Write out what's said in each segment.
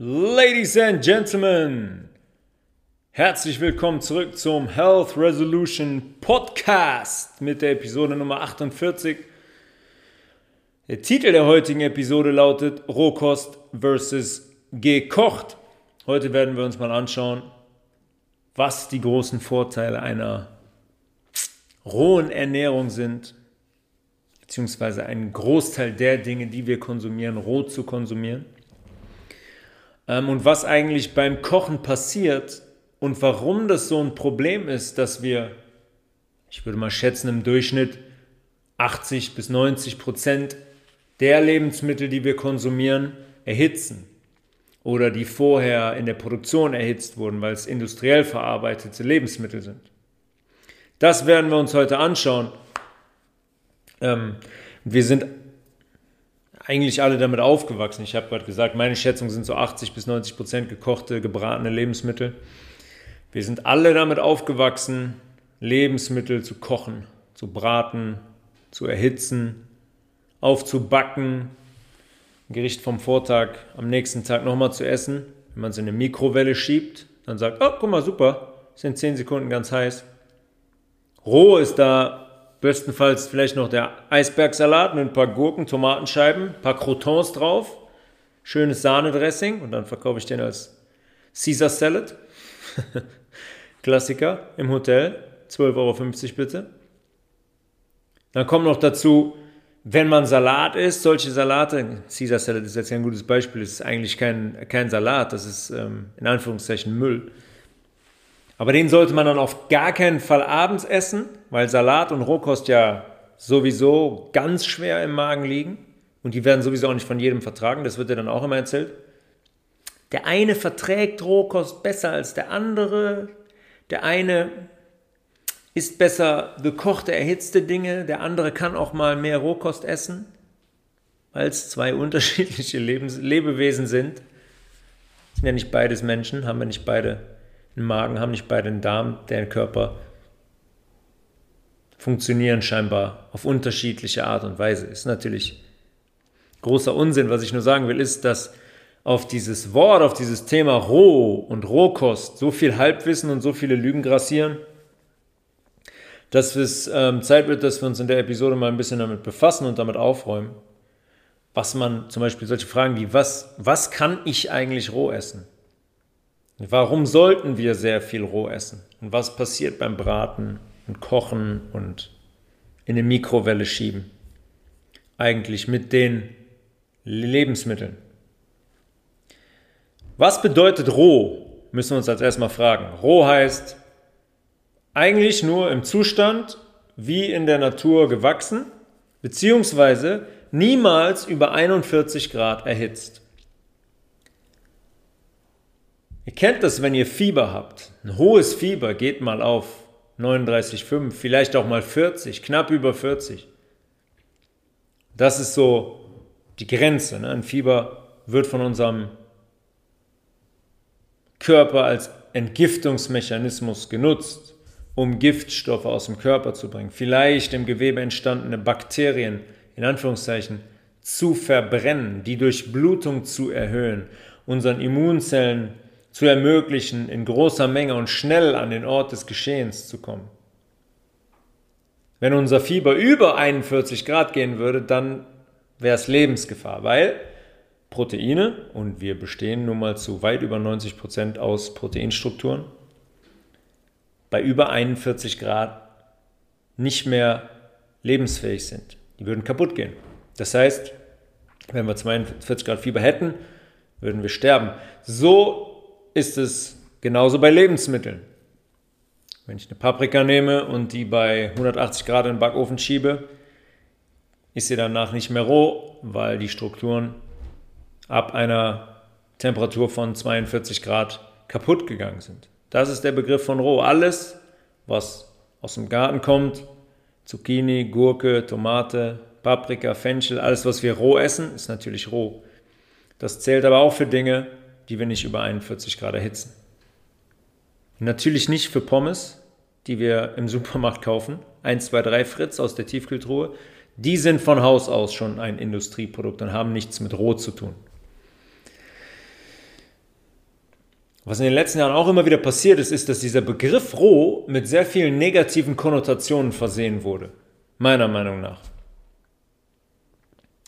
Ladies and Gentlemen, herzlich willkommen zurück zum Health Resolution Podcast mit der Episode Nummer 48. Der Titel der heutigen Episode lautet Rohkost versus gekocht. Heute werden wir uns mal anschauen, was die großen Vorteile einer rohen Ernährung sind, beziehungsweise einen Großteil der Dinge, die wir konsumieren, roh zu konsumieren und was eigentlich beim Kochen passiert und warum das so ein Problem ist, dass wir, ich würde mal schätzen, im Durchschnitt 80 bis 90 Prozent der Lebensmittel, die wir konsumieren, erhitzen oder die vorher in der Produktion erhitzt wurden, weil es industriell verarbeitete Lebensmittel sind. Das werden wir uns heute anschauen. Ähm, wir sind eigentlich alle damit aufgewachsen. Ich habe gerade gesagt, meine Schätzung sind so 80 bis 90 Prozent gekochte, gebratene Lebensmittel. Wir sind alle damit aufgewachsen, Lebensmittel zu kochen, zu braten, zu erhitzen, aufzubacken, ein Gericht vom Vortag am nächsten Tag nochmal zu essen. Wenn man es in eine Mikrowelle schiebt, dann sagt, oh, guck mal, super, sind 10 Sekunden ganz heiß. Roh ist da Bestenfalls vielleicht noch der Eisbergsalat mit ein paar Gurken, Tomatenscheiben, ein paar Crotons drauf, schönes Sahnedressing und dann verkaufe ich den als Caesar Salad. Klassiker im Hotel, 12,50 Euro bitte. Dann kommt noch dazu, wenn man Salat isst, solche Salate, Caesar Salad ist jetzt ein gutes Beispiel, das ist eigentlich kein, kein Salat, das ist ähm, in Anführungszeichen Müll. Aber den sollte man dann auf gar keinen Fall abends essen, weil Salat und Rohkost ja sowieso ganz schwer im Magen liegen. Und die werden sowieso auch nicht von jedem vertragen, das wird ja dann auch immer erzählt. Der eine verträgt Rohkost besser als der andere. Der eine isst besser gekochte, erhitzte Dinge. Der andere kann auch mal mehr Rohkost essen, weil es zwei unterschiedliche Lebens Lebewesen sind. Sind ja nicht beides Menschen, haben wir nicht beide einen Magen, haben nicht beide einen Darm, der Körper funktionieren scheinbar auf unterschiedliche Art und Weise. Ist natürlich großer Unsinn. Was ich nur sagen will, ist, dass auf dieses Wort, auf dieses Thema Roh und Rohkost so viel Halbwissen und so viele Lügen grassieren, dass es ähm, Zeit wird, dass wir uns in der Episode mal ein bisschen damit befassen und damit aufräumen, was man zum Beispiel solche Fragen wie, was, was kann ich eigentlich roh essen? Warum sollten wir sehr viel roh essen? Und was passiert beim Braten und Kochen und in eine Mikrowelle schieben? Eigentlich mit den Lebensmitteln. Was bedeutet roh? Müssen wir uns als erstmal fragen. Roh heißt eigentlich nur im Zustand wie in der Natur gewachsen, beziehungsweise niemals über 41 Grad erhitzt. Ihr kennt das, wenn ihr Fieber habt. Ein hohes Fieber geht mal auf 39,5, vielleicht auch mal 40, knapp über 40. Das ist so die Grenze. Ne? Ein Fieber wird von unserem Körper als Entgiftungsmechanismus genutzt, um Giftstoffe aus dem Körper zu bringen. Vielleicht im Gewebe entstandene Bakterien, in Anführungszeichen, zu verbrennen, die Durchblutung zu erhöhen, unseren Immunzellen zu ermöglichen, in großer Menge und schnell an den Ort des Geschehens zu kommen. Wenn unser Fieber über 41 Grad gehen würde, dann wäre es Lebensgefahr, weil Proteine, und wir bestehen nun mal zu weit über 90 Prozent aus Proteinstrukturen, bei über 41 Grad nicht mehr lebensfähig sind. Die würden kaputt gehen. Das heißt, wenn wir 42 Grad Fieber hätten, würden wir sterben. So ist es genauso bei Lebensmitteln. Wenn ich eine Paprika nehme und die bei 180 Grad in den Backofen schiebe, ist sie danach nicht mehr roh, weil die Strukturen ab einer Temperatur von 42 Grad kaputt gegangen sind. Das ist der Begriff von roh. Alles, was aus dem Garten kommt, Zucchini, Gurke, Tomate, Paprika, Fenchel, alles, was wir roh essen, ist natürlich roh. Das zählt aber auch für Dinge, die wir nicht über 41 Grad erhitzen. Natürlich nicht für Pommes, die wir im Supermarkt kaufen. 1, 2, 3 Fritz aus der Tiefkühltruhe. Die sind von Haus aus schon ein Industrieprodukt und haben nichts mit Rot zu tun. Was in den letzten Jahren auch immer wieder passiert ist, ist, dass dieser Begriff roh mit sehr vielen negativen Konnotationen versehen wurde. Meiner Meinung nach.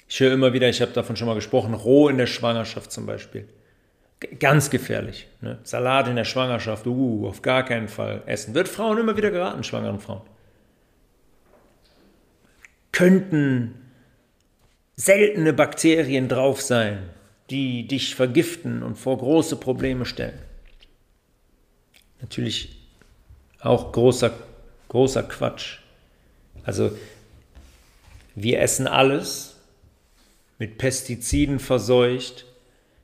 Ich höre immer wieder, ich habe davon schon mal gesprochen, roh in der Schwangerschaft zum Beispiel. Ganz gefährlich. Ne? Salat in der Schwangerschaft, uh, auf gar keinen Fall essen. Wird Frauen immer wieder geraten, schwangeren Frauen. Könnten seltene Bakterien drauf sein, die dich vergiften und vor große Probleme stellen. Natürlich auch großer, großer Quatsch. Also wir essen alles mit Pestiziden verseucht,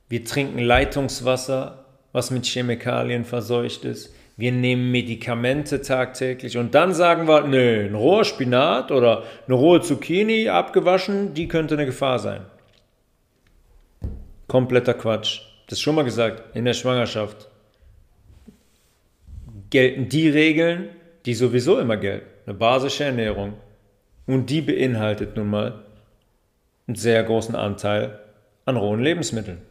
wir trinken Leitungswasser, was mit Chemikalien verseucht ist, wir nehmen Medikamente tagtäglich und dann sagen wir, nö, ein roher Spinat oder eine rohe Zucchini abgewaschen, die könnte eine Gefahr sein. Kompletter Quatsch. Das schon mal gesagt, in der Schwangerschaft gelten die Regeln, die sowieso immer gelten. Eine basische Ernährung. Und die beinhaltet nun mal einen sehr großen Anteil an rohen Lebensmitteln.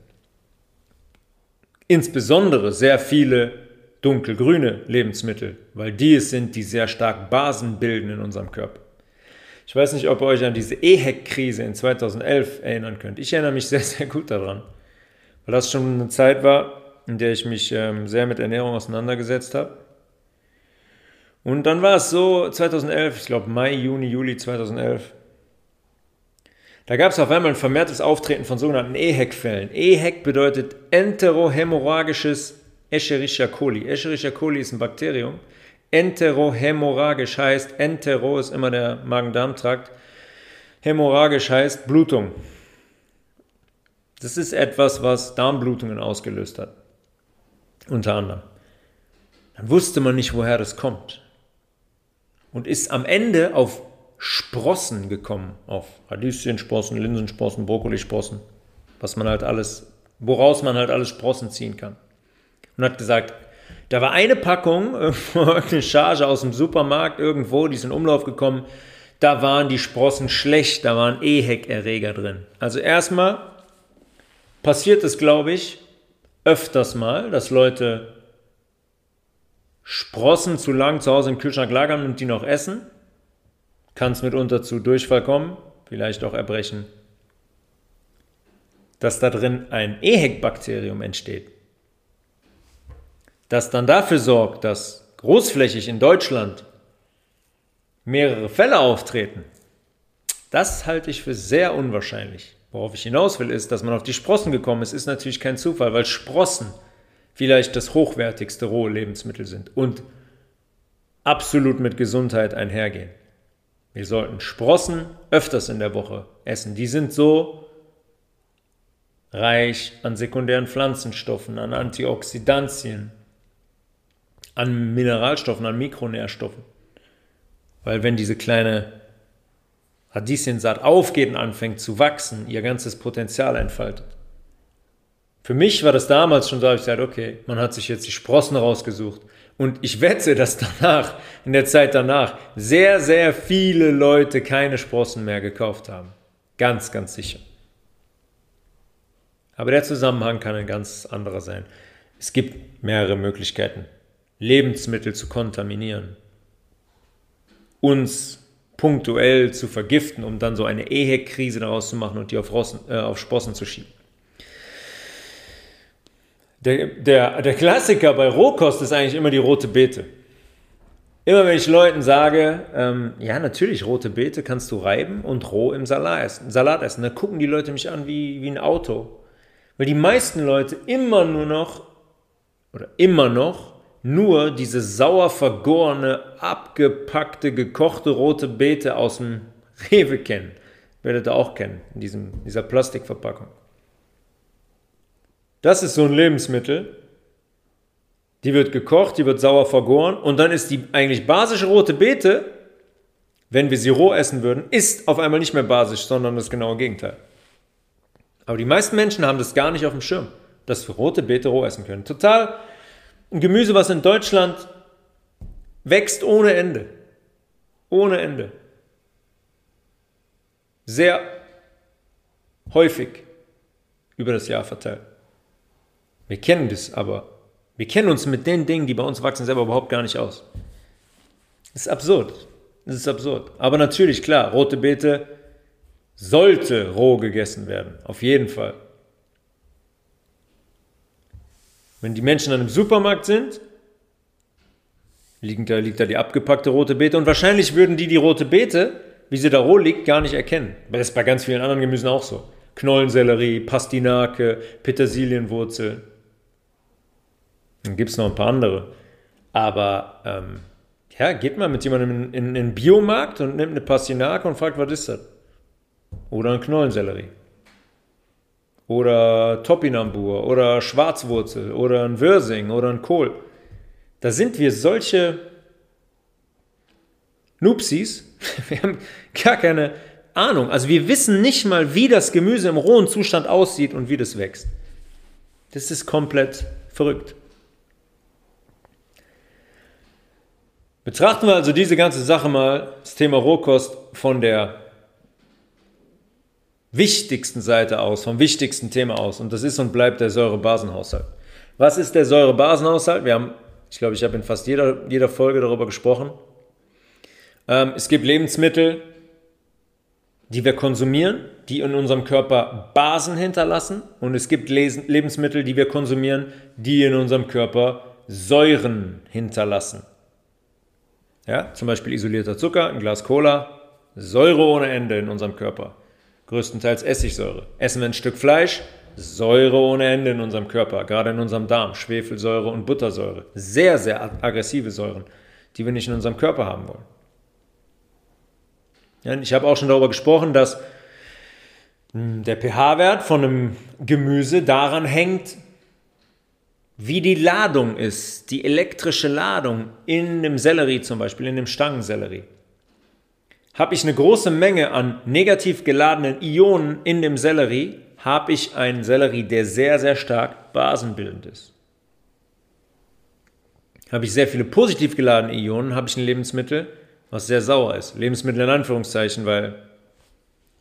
Insbesondere sehr viele dunkelgrüne Lebensmittel, weil die es sind, die sehr stark Basen bilden in unserem Körper. Ich weiß nicht, ob ihr euch an diese EHEC-Krise in 2011 erinnern könnt. Ich erinnere mich sehr, sehr gut daran, weil das schon eine Zeit war, in der ich mich ähm, sehr mit Ernährung auseinandergesetzt habe. Und dann war es so, 2011, ich glaube Mai, Juni, Juli 2011, da gab es auf einmal ein vermehrtes Auftreten von sogenannten EHEC-Fällen. EHEC bedeutet enterohämorrhagisches Escherichia coli. Escherichia coli ist ein Bakterium. Enterohämorrhagisch heißt, entero ist immer der Magen-Darm-Trakt. Hämorrhagisch heißt Blutung. Das ist etwas, was Darmblutungen ausgelöst hat. Unter anderem. Dann wusste man nicht, woher das kommt und ist am Ende auf Sprossen gekommen, auf Radieschensprossen, Linsensprossen, Brokkolisprossen, was man halt alles, woraus man halt alles Sprossen ziehen kann. Und hat gesagt, da war eine Packung, eine Charge aus dem Supermarkt irgendwo, die ist in Umlauf gekommen, da waren die Sprossen schlecht, da waren EHEC-Erreger drin. Also erstmal passiert es, glaube ich, öfters mal, dass Leute Sprossen zu lang zu Hause im Kühlschrank lagern und die noch essen. Kann es mitunter zu Durchfall kommen, vielleicht auch Erbrechen. Dass da drin ein EHEC-Bakterium entsteht, das dann dafür sorgt, dass großflächig in Deutschland mehrere Fälle auftreten, das halte ich für sehr unwahrscheinlich. Worauf ich hinaus will, ist, dass man auf die Sprossen gekommen ist, ist natürlich kein Zufall, weil Sprossen vielleicht das hochwertigste rohe Lebensmittel sind und absolut mit Gesundheit einhergehen. Wir sollten Sprossen öfters in der Woche essen. Die sind so reich an sekundären Pflanzenstoffen, an Antioxidantien, an Mineralstoffen, an Mikronährstoffen. Weil wenn diese kleine Radieschensaat aufgeht und anfängt zu wachsen, ihr ganzes Potenzial entfaltet. Für mich war das damals schon so, ich gesagt, okay, man hat sich jetzt die Sprossen rausgesucht. Und ich wette, dass danach, in der Zeit danach, sehr, sehr viele Leute keine Sprossen mehr gekauft haben. Ganz, ganz sicher. Aber der Zusammenhang kann ein ganz anderer sein. Es gibt mehrere Möglichkeiten, Lebensmittel zu kontaminieren, uns punktuell zu vergiften, um dann so eine EHEC-Krise daraus zu machen und die auf, Rossen, äh, auf Sprossen zu schieben. Der, der, der Klassiker bei Rohkost ist eigentlich immer die rote Beete. Immer wenn ich Leuten sage, ähm, ja, natürlich, rote Beete kannst du reiben und roh im Salat essen. Salat essen. Da gucken die Leute mich an wie, wie ein Auto. Weil die meisten Leute immer nur noch, oder immer noch, nur diese sauer vergorene, abgepackte, gekochte rote Beete aus dem Rewe kennen. Werdet ihr auch kennen, in diesem, dieser Plastikverpackung. Das ist so ein Lebensmittel. Die wird gekocht, die wird sauer vergoren und dann ist die eigentlich basische rote Beete, wenn wir sie roh essen würden, ist auf einmal nicht mehr basisch, sondern das genaue Gegenteil. Aber die meisten Menschen haben das gar nicht auf dem Schirm, dass wir rote Beete roh essen können. Total ein Gemüse, was in Deutschland wächst ohne Ende. Ohne Ende. Sehr häufig über das Jahr verteilt. Wir kennen das aber Wir kennen uns mit den Dingen, die bei uns wachsen, selber überhaupt gar nicht aus. Das ist absurd. Das ist absurd. Aber natürlich, klar, rote Beete sollte roh gegessen werden. Auf jeden Fall. Wenn die Menschen dann im Supermarkt sind, liegt da, liegt da die abgepackte rote Beete und wahrscheinlich würden die die rote Beete, wie sie da roh liegt, gar nicht erkennen. Das ist bei ganz vielen anderen Gemüsen auch so. Knollensellerie, Pastinake, Petersilienwurzel. Dann gibt es noch ein paar andere. Aber ähm, ja, geht mal mit jemandem in, in, in den Biomarkt und nimmt eine Pastinake und fragt, was ist das? Oder ein Knollensellerie. Oder Topinambur oder Schwarzwurzel oder ein Würsing oder ein Kohl. Da sind wir solche Nupsis, wir haben gar keine Ahnung. Also wir wissen nicht mal, wie das Gemüse im rohen Zustand aussieht und wie das wächst. Das ist komplett verrückt. Betrachten wir also diese ganze Sache mal, das Thema Rohkost, von der wichtigsten Seite aus, vom wichtigsten Thema aus. Und das ist und bleibt der Säurebasenhaushalt. Was ist der Säurebasenhaushalt? Wir haben, ich glaube, ich habe in fast jeder, jeder Folge darüber gesprochen. Ähm, es gibt Lebensmittel, die wir konsumieren, die in unserem Körper Basen hinterlassen. Und es gibt Lebensmittel, die wir konsumieren, die in unserem Körper Säuren hinterlassen. Ja, zum Beispiel isolierter Zucker, ein Glas Cola, Säure ohne Ende in unserem Körper. Größtenteils Essigsäure. Essen wir ein Stück Fleisch, Säure ohne Ende in unserem Körper, gerade in unserem Darm, Schwefelsäure und Buttersäure. Sehr, sehr aggressive Säuren, die wir nicht in unserem Körper haben wollen. Ich habe auch schon darüber gesprochen, dass hm, der pH-Wert von einem Gemüse daran hängt, wie die Ladung ist, die elektrische Ladung in dem Sellerie zum Beispiel, in dem Stangensellerie. Habe ich eine große Menge an negativ geladenen Ionen in dem Sellerie, habe ich einen Sellerie, der sehr, sehr stark basenbildend ist. Habe ich sehr viele positiv geladene Ionen, habe ich ein Lebensmittel, was sehr sauer ist. Lebensmittel in Anführungszeichen, weil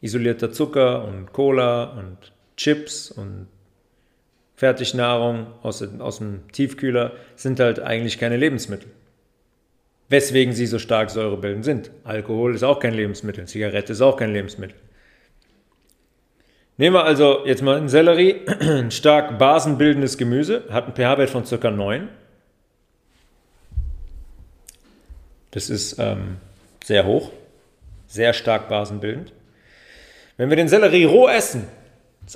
isolierter Zucker und Cola und Chips und Fertignahrung aus, aus dem Tiefkühler sind halt eigentlich keine Lebensmittel. Weswegen sie so stark säurebildend sind. Alkohol ist auch kein Lebensmittel, Zigarette ist auch kein Lebensmittel. Nehmen wir also jetzt mal einen Sellerie, ein stark basenbildendes Gemüse, hat einen pH-Wert von ca. 9 Das ist ähm, sehr hoch, sehr stark basenbildend. Wenn wir den Sellerie roh essen,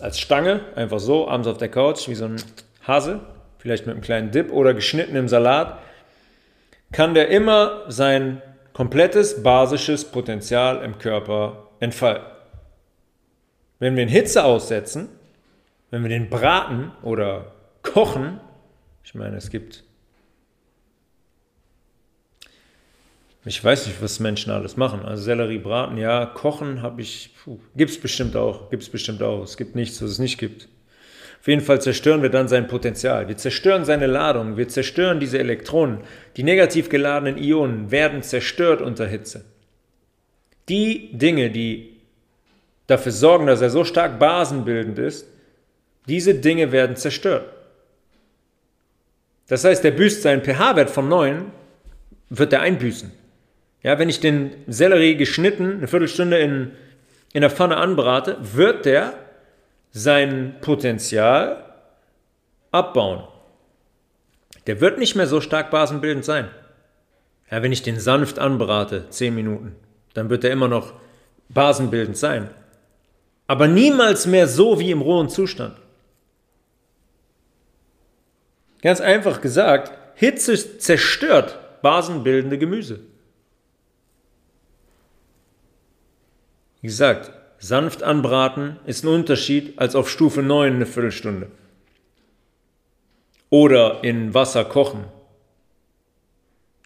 als Stange, einfach so, abends auf der Couch, wie so ein Hase, vielleicht mit einem kleinen Dip oder geschnitten im Salat, kann der immer sein komplettes basisches Potenzial im Körper entfalten. Wenn wir ihn Hitze aussetzen, wenn wir den braten oder kochen, ich meine, es gibt Ich weiß nicht, was Menschen alles machen. Also Sellerie braten, ja, kochen habe ich, gibt es bestimmt auch, gibt es bestimmt auch. Es gibt nichts, was es nicht gibt. Auf jeden Fall zerstören wir dann sein Potenzial. Wir zerstören seine Ladung, wir zerstören diese Elektronen. Die negativ geladenen Ionen werden zerstört unter Hitze. Die Dinge, die dafür sorgen, dass er so stark basenbildend ist, diese Dinge werden zerstört. Das heißt, der büßt seinen pH-Wert von 9, wird er einbüßen. Ja, wenn ich den Sellerie geschnitten eine Viertelstunde in, in der Pfanne anbrate, wird der sein Potenzial abbauen. Der wird nicht mehr so stark basenbildend sein. Ja, wenn ich den sanft anbrate, 10 Minuten, dann wird er immer noch basenbildend sein. Aber niemals mehr so wie im rohen Zustand. Ganz einfach gesagt, Hitze zerstört basenbildende Gemüse. Wie gesagt, sanft anbraten ist ein Unterschied als auf Stufe 9 eine Viertelstunde. Oder in Wasser kochen.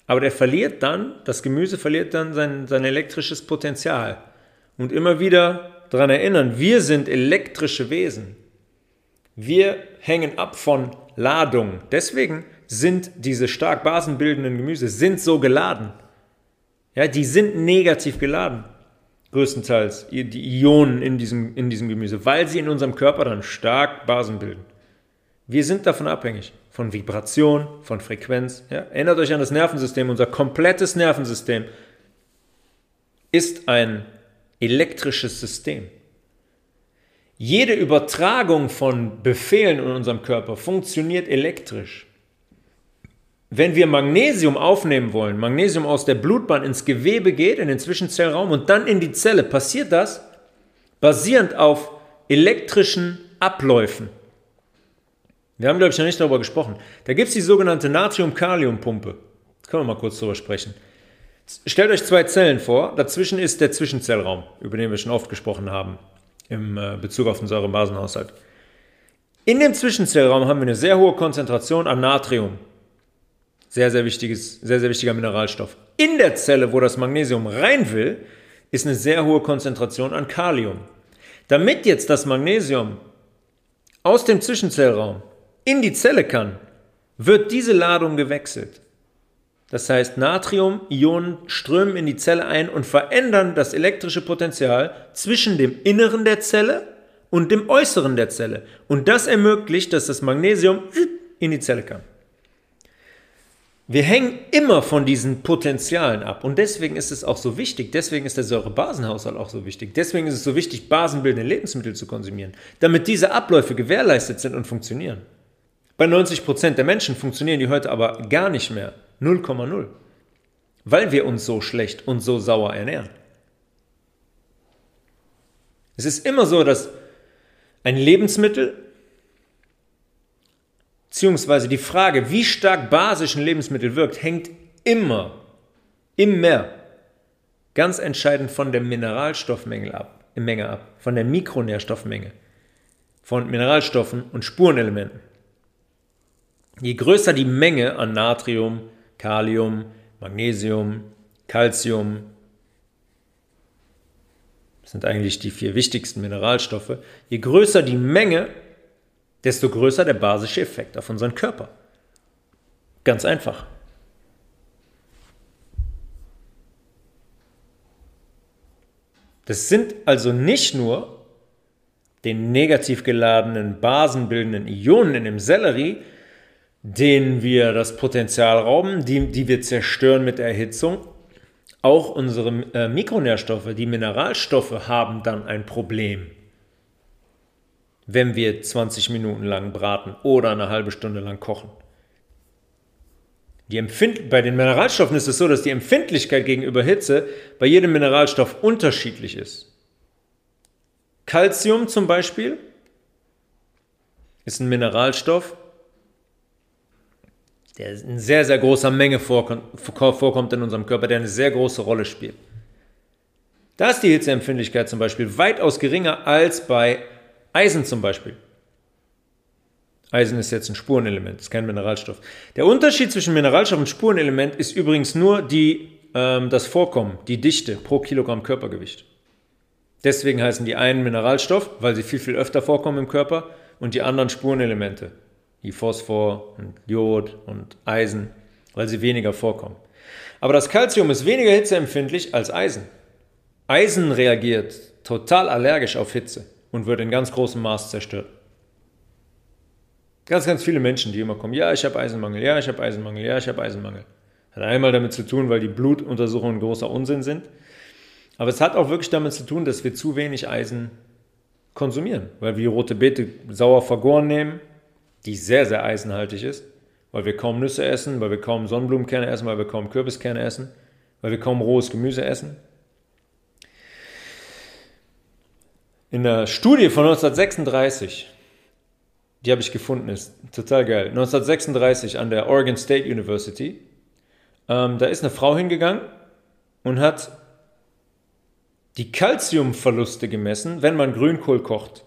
Aber der verliert dann, das Gemüse verliert dann sein, sein elektrisches Potenzial. Und immer wieder daran erinnern, wir sind elektrische Wesen. Wir hängen ab von Ladung. Deswegen sind diese stark basenbildenden Gemüse sind so geladen. Ja, die sind negativ geladen größtenteils die Ionen in diesem, in diesem Gemüse, weil sie in unserem Körper dann stark Basen bilden. Wir sind davon abhängig. Von Vibration, von Frequenz. Ja? Erinnert euch an das Nervensystem. Unser komplettes Nervensystem ist ein elektrisches System. Jede Übertragung von Befehlen in unserem Körper funktioniert elektrisch. Wenn wir Magnesium aufnehmen wollen, Magnesium aus der Blutbahn ins Gewebe geht, in den Zwischenzellraum und dann in die Zelle, passiert das basierend auf elektrischen Abläufen. Wir haben, glaube ich, noch nicht darüber gesprochen. Da gibt es die sogenannte Natrium-Kalium-Pumpe. Können wir mal kurz darüber sprechen. Stellt euch zwei Zellen vor, dazwischen ist der Zwischenzellraum, über den wir schon oft gesprochen haben, im äh, Bezug auf den Säurebasenhaushalt. In dem Zwischenzellraum haben wir eine sehr hohe Konzentration an Natrium. Sehr, sehr, wichtiges, sehr, sehr wichtiger Mineralstoff. In der Zelle, wo das Magnesium rein will, ist eine sehr hohe Konzentration an Kalium. Damit jetzt das Magnesium aus dem Zwischenzellraum in die Zelle kann, wird diese Ladung gewechselt. Das heißt, Natrium-Ionen strömen in die Zelle ein und verändern das elektrische Potenzial zwischen dem Inneren der Zelle und dem Äußeren der Zelle. Und das ermöglicht, dass das Magnesium in die Zelle kann. Wir hängen immer von diesen Potenzialen ab und deswegen ist es auch so wichtig, deswegen ist der Säurebasenhaushalt auch so wichtig, deswegen ist es so wichtig, basenbildende Lebensmittel zu konsumieren, damit diese Abläufe gewährleistet sind und funktionieren. Bei 90% der Menschen funktionieren die heute aber gar nicht mehr. 0,0. Weil wir uns so schlecht und so sauer ernähren. Es ist immer so, dass ein Lebensmittel, beziehungsweise die Frage, wie stark basisch ein Lebensmittel wirkt, hängt immer, immer ganz entscheidend von der Mineralstoffmenge ab, Menge ab, von der Mikronährstoffmenge, von Mineralstoffen und Spurenelementen. Je größer die Menge an Natrium, Kalium, Magnesium, Calcium. Sind eigentlich die vier wichtigsten Mineralstoffe. Je größer die Menge, desto größer der basische Effekt auf unseren Körper. Ganz einfach. Das sind also nicht nur den negativ geladenen basenbildenden Ionen in dem Sellerie, denen wir das Potenzial rauben, die, die wir zerstören mit Erhitzung. Auch unsere äh, Mikronährstoffe, die Mineralstoffe haben dann ein Problem, wenn wir 20 Minuten lang braten oder eine halbe Stunde lang kochen. Die Empfind bei den Mineralstoffen ist es so, dass die Empfindlichkeit gegenüber Hitze bei jedem Mineralstoff unterschiedlich ist. Calcium zum Beispiel ist ein Mineralstoff, der in sehr, sehr großer Menge vorkommt in unserem Körper, der eine sehr große Rolle spielt. Da ist die Hitzeempfindlichkeit zum Beispiel weitaus geringer als bei Eisen zum Beispiel. Eisen ist jetzt ein Spurenelement, ist kein Mineralstoff. Der Unterschied zwischen Mineralstoff und Spurenelement ist übrigens nur die, ähm, das Vorkommen, die Dichte pro Kilogramm Körpergewicht. Deswegen heißen die einen Mineralstoff, weil sie viel, viel öfter vorkommen im Körper, und die anderen Spurenelemente wie Phosphor und Jod und Eisen, weil sie weniger vorkommen. Aber das Calcium ist weniger hitzeempfindlich als Eisen. Eisen reagiert total allergisch auf Hitze und wird in ganz großem Maß zerstört. Ganz, ganz viele Menschen, die immer kommen, ja, ich habe Eisenmangel, ja, ich habe Eisenmangel, ja, ich habe Eisenmangel. Hat einmal damit zu tun, weil die Blutuntersuchungen großer Unsinn sind. Aber es hat auch wirklich damit zu tun, dass wir zu wenig Eisen konsumieren, weil wir rote Beete sauer vergoren nehmen, die sehr, sehr eisenhaltig ist, weil wir kaum Nüsse essen, weil wir kaum Sonnenblumenkerne essen, weil wir kaum Kürbiskerne essen, weil wir kaum rohes Gemüse essen. In der Studie von 1936, die habe ich gefunden, ist total geil. 1936 an der Oregon State University, ähm, da ist eine Frau hingegangen und hat die Kalziumverluste gemessen, wenn man Grünkohl kocht.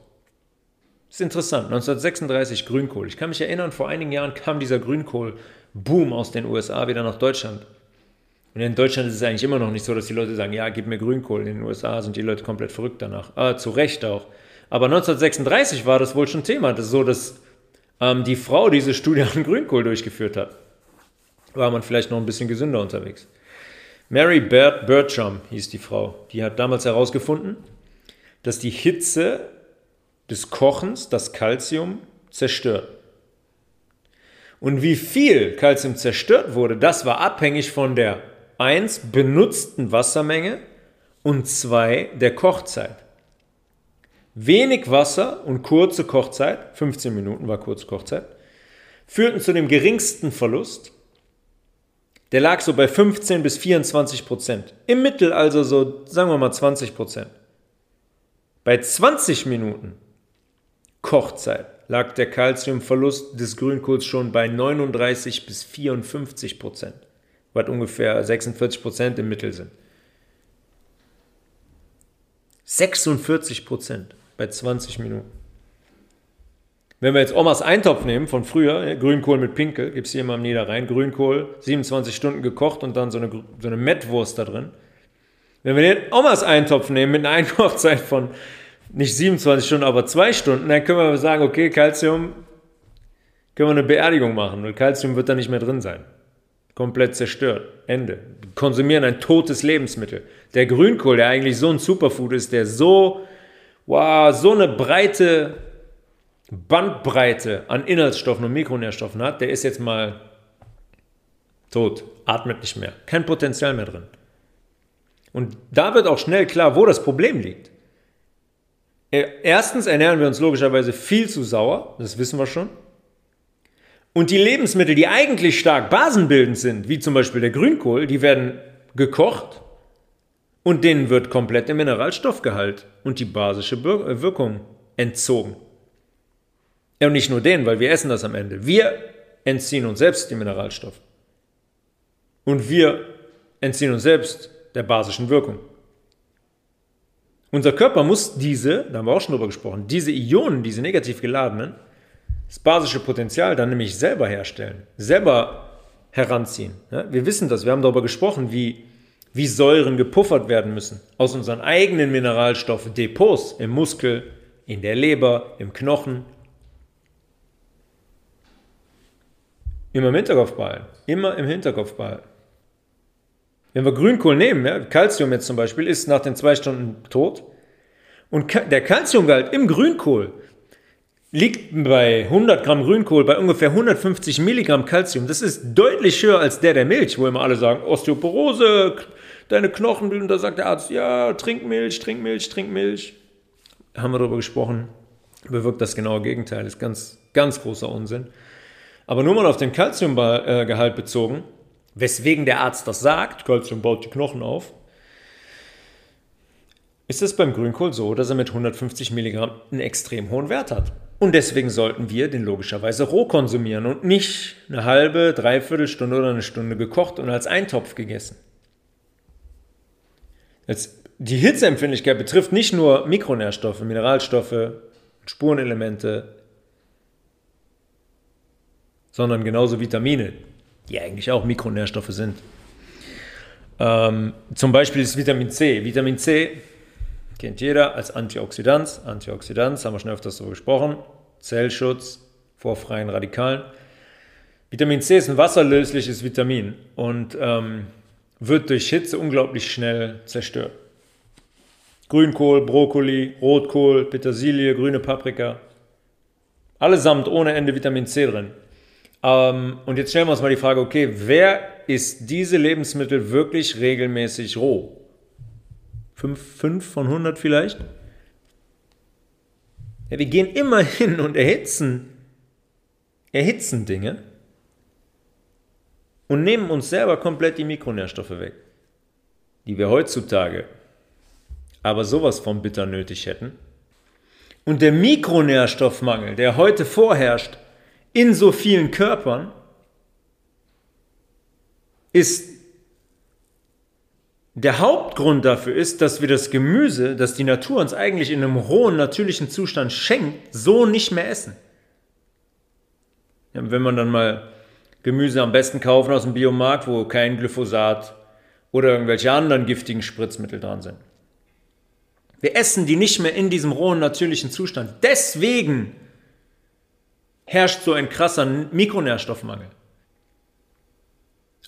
Das ist interessant. 1936 Grünkohl. Ich kann mich erinnern, vor einigen Jahren kam dieser Grünkohl-Boom aus den USA wieder nach Deutschland. Und in Deutschland ist es eigentlich immer noch nicht so, dass die Leute sagen, ja, gib mir Grünkohl. In den USA sind die Leute komplett verrückt danach. Ah, zu Recht auch. Aber 1936 war das wohl schon Thema. Das ist so, dass ähm, die Frau diese Studie an Grünkohl durchgeführt hat. War man vielleicht noch ein bisschen gesünder unterwegs. Mary Bert Bertram hieß die Frau. Die hat damals herausgefunden, dass die Hitze des Kochens das Kalzium zerstört. Und wie viel Kalzium zerstört wurde, das war abhängig von der 1 benutzten Wassermenge und 2 der Kochzeit. Wenig Wasser und kurze Kochzeit, 15 Minuten war kurze Kochzeit, führten zu dem geringsten Verlust. Der lag so bei 15 bis 24 Prozent. Im Mittel also so, sagen wir mal 20 Prozent. Bei 20 Minuten Kochzeit lag der Kalziumverlust des Grünkohls schon bei 39 bis 54 Prozent, was ungefähr 46 Prozent im Mittel sind. 46 Prozent bei 20 Minuten. Wenn wir jetzt Omas Eintopf nehmen von früher, Grünkohl mit Pinkel, gibt es hier immer im Niederrhein, Grünkohl, 27 Stunden gekocht und dann so eine, so eine Mettwurst da drin. Wenn wir den Omas Eintopf nehmen mit einer Einkochzeit von nicht 27 Stunden, aber zwei Stunden, dann können wir sagen, okay, Calcium, können wir eine Beerdigung machen, weil Calcium wird da nicht mehr drin sein. Komplett zerstört. Ende. Konsumieren ein totes Lebensmittel. Der Grünkohl, der eigentlich so ein Superfood ist, der so, wow, so eine breite Bandbreite an Inhaltsstoffen und Mikronährstoffen hat, der ist jetzt mal tot, atmet nicht mehr, kein Potenzial mehr drin. Und da wird auch schnell klar, wo das Problem liegt. Erstens ernähren wir uns logischerweise viel zu sauer, das wissen wir schon. Und die Lebensmittel, die eigentlich stark basenbildend sind, wie zum Beispiel der Grünkohl, die werden gekocht und denen wird komplett der Mineralstoffgehalt und die basische Wirkung entzogen. Und nicht nur denen, weil wir essen das am Ende. Wir entziehen uns selbst die Mineralstoffe. Und wir entziehen uns selbst der basischen Wirkung. Unser Körper muss diese, da haben wir auch schon drüber gesprochen, diese Ionen, diese negativ geladenen, das basische Potenzial dann nämlich selber herstellen, selber heranziehen. wir wissen das, wir haben darüber gesprochen, wie, wie Säuren gepuffert werden müssen aus unseren eigenen Mineralstoffdepots im Muskel, in der Leber, im Knochen. Immer im Hinterkopf behalten. Immer im Hinterkopf behalten. Wenn wir Grünkohl nehmen, ja, Calcium jetzt zum Beispiel, ist nach den zwei Stunden tot. Und der Calciumgehalt im Grünkohl liegt bei 100 Gramm Grünkohl bei ungefähr 150 Milligramm Calcium. Das ist deutlich höher als der der Milch, wo immer alle sagen, Osteoporose, deine Knochen, und da sagt der Arzt, ja, trink Milch, trink Milch, trink Milch. Haben wir darüber gesprochen, bewirkt das genaue Gegenteil. Das ist ganz, ganz großer Unsinn. Aber nur mal auf den Calciumgehalt bezogen, weswegen der Arzt das sagt, Calcium baut die Knochen auf, ist es beim Grünkohl so, dass er mit 150 Milligramm einen extrem hohen Wert hat. Und deswegen sollten wir den logischerweise roh konsumieren und nicht eine halbe, dreiviertel Stunde oder eine Stunde gekocht und als Eintopf gegessen. Jetzt, die Hitzeempfindlichkeit betrifft nicht nur Mikronährstoffe, Mineralstoffe, Spurenelemente, sondern genauso Vitamine, die eigentlich auch Mikronährstoffe sind. Ähm, zum Beispiel ist Vitamin C. Vitamin C kennt jeder als Antioxidant. Antioxidant haben wir schon öfters so gesprochen. Zellschutz vor freien Radikalen. Vitamin C ist ein wasserlösliches Vitamin und ähm, wird durch Hitze unglaublich schnell zerstört. Grünkohl, Brokkoli, Rotkohl, Petersilie, grüne Paprika. Allesamt ohne Ende Vitamin C drin. Ähm, und jetzt stellen wir uns mal die Frage, okay, wer isst diese Lebensmittel wirklich regelmäßig roh? 5 von 100 vielleicht? Ja, wir gehen immer hin und erhitzen, erhitzen Dinge und nehmen uns selber komplett die Mikronährstoffe weg, die wir heutzutage aber sowas von bitter nötig hätten. Und der Mikronährstoffmangel, der heute vorherrscht, in so vielen Körpern ist der Hauptgrund dafür ist, dass wir das Gemüse, das die Natur uns eigentlich in einem hohen natürlichen Zustand schenkt, so nicht mehr essen. Ja, wenn man dann mal Gemüse am besten kaufen aus dem Biomarkt, wo kein Glyphosat oder irgendwelche anderen giftigen Spritzmittel dran sind. Wir essen die nicht mehr in diesem rohen natürlichen Zustand. Deswegen herrscht so ein krasser Mikronährstoffmangel.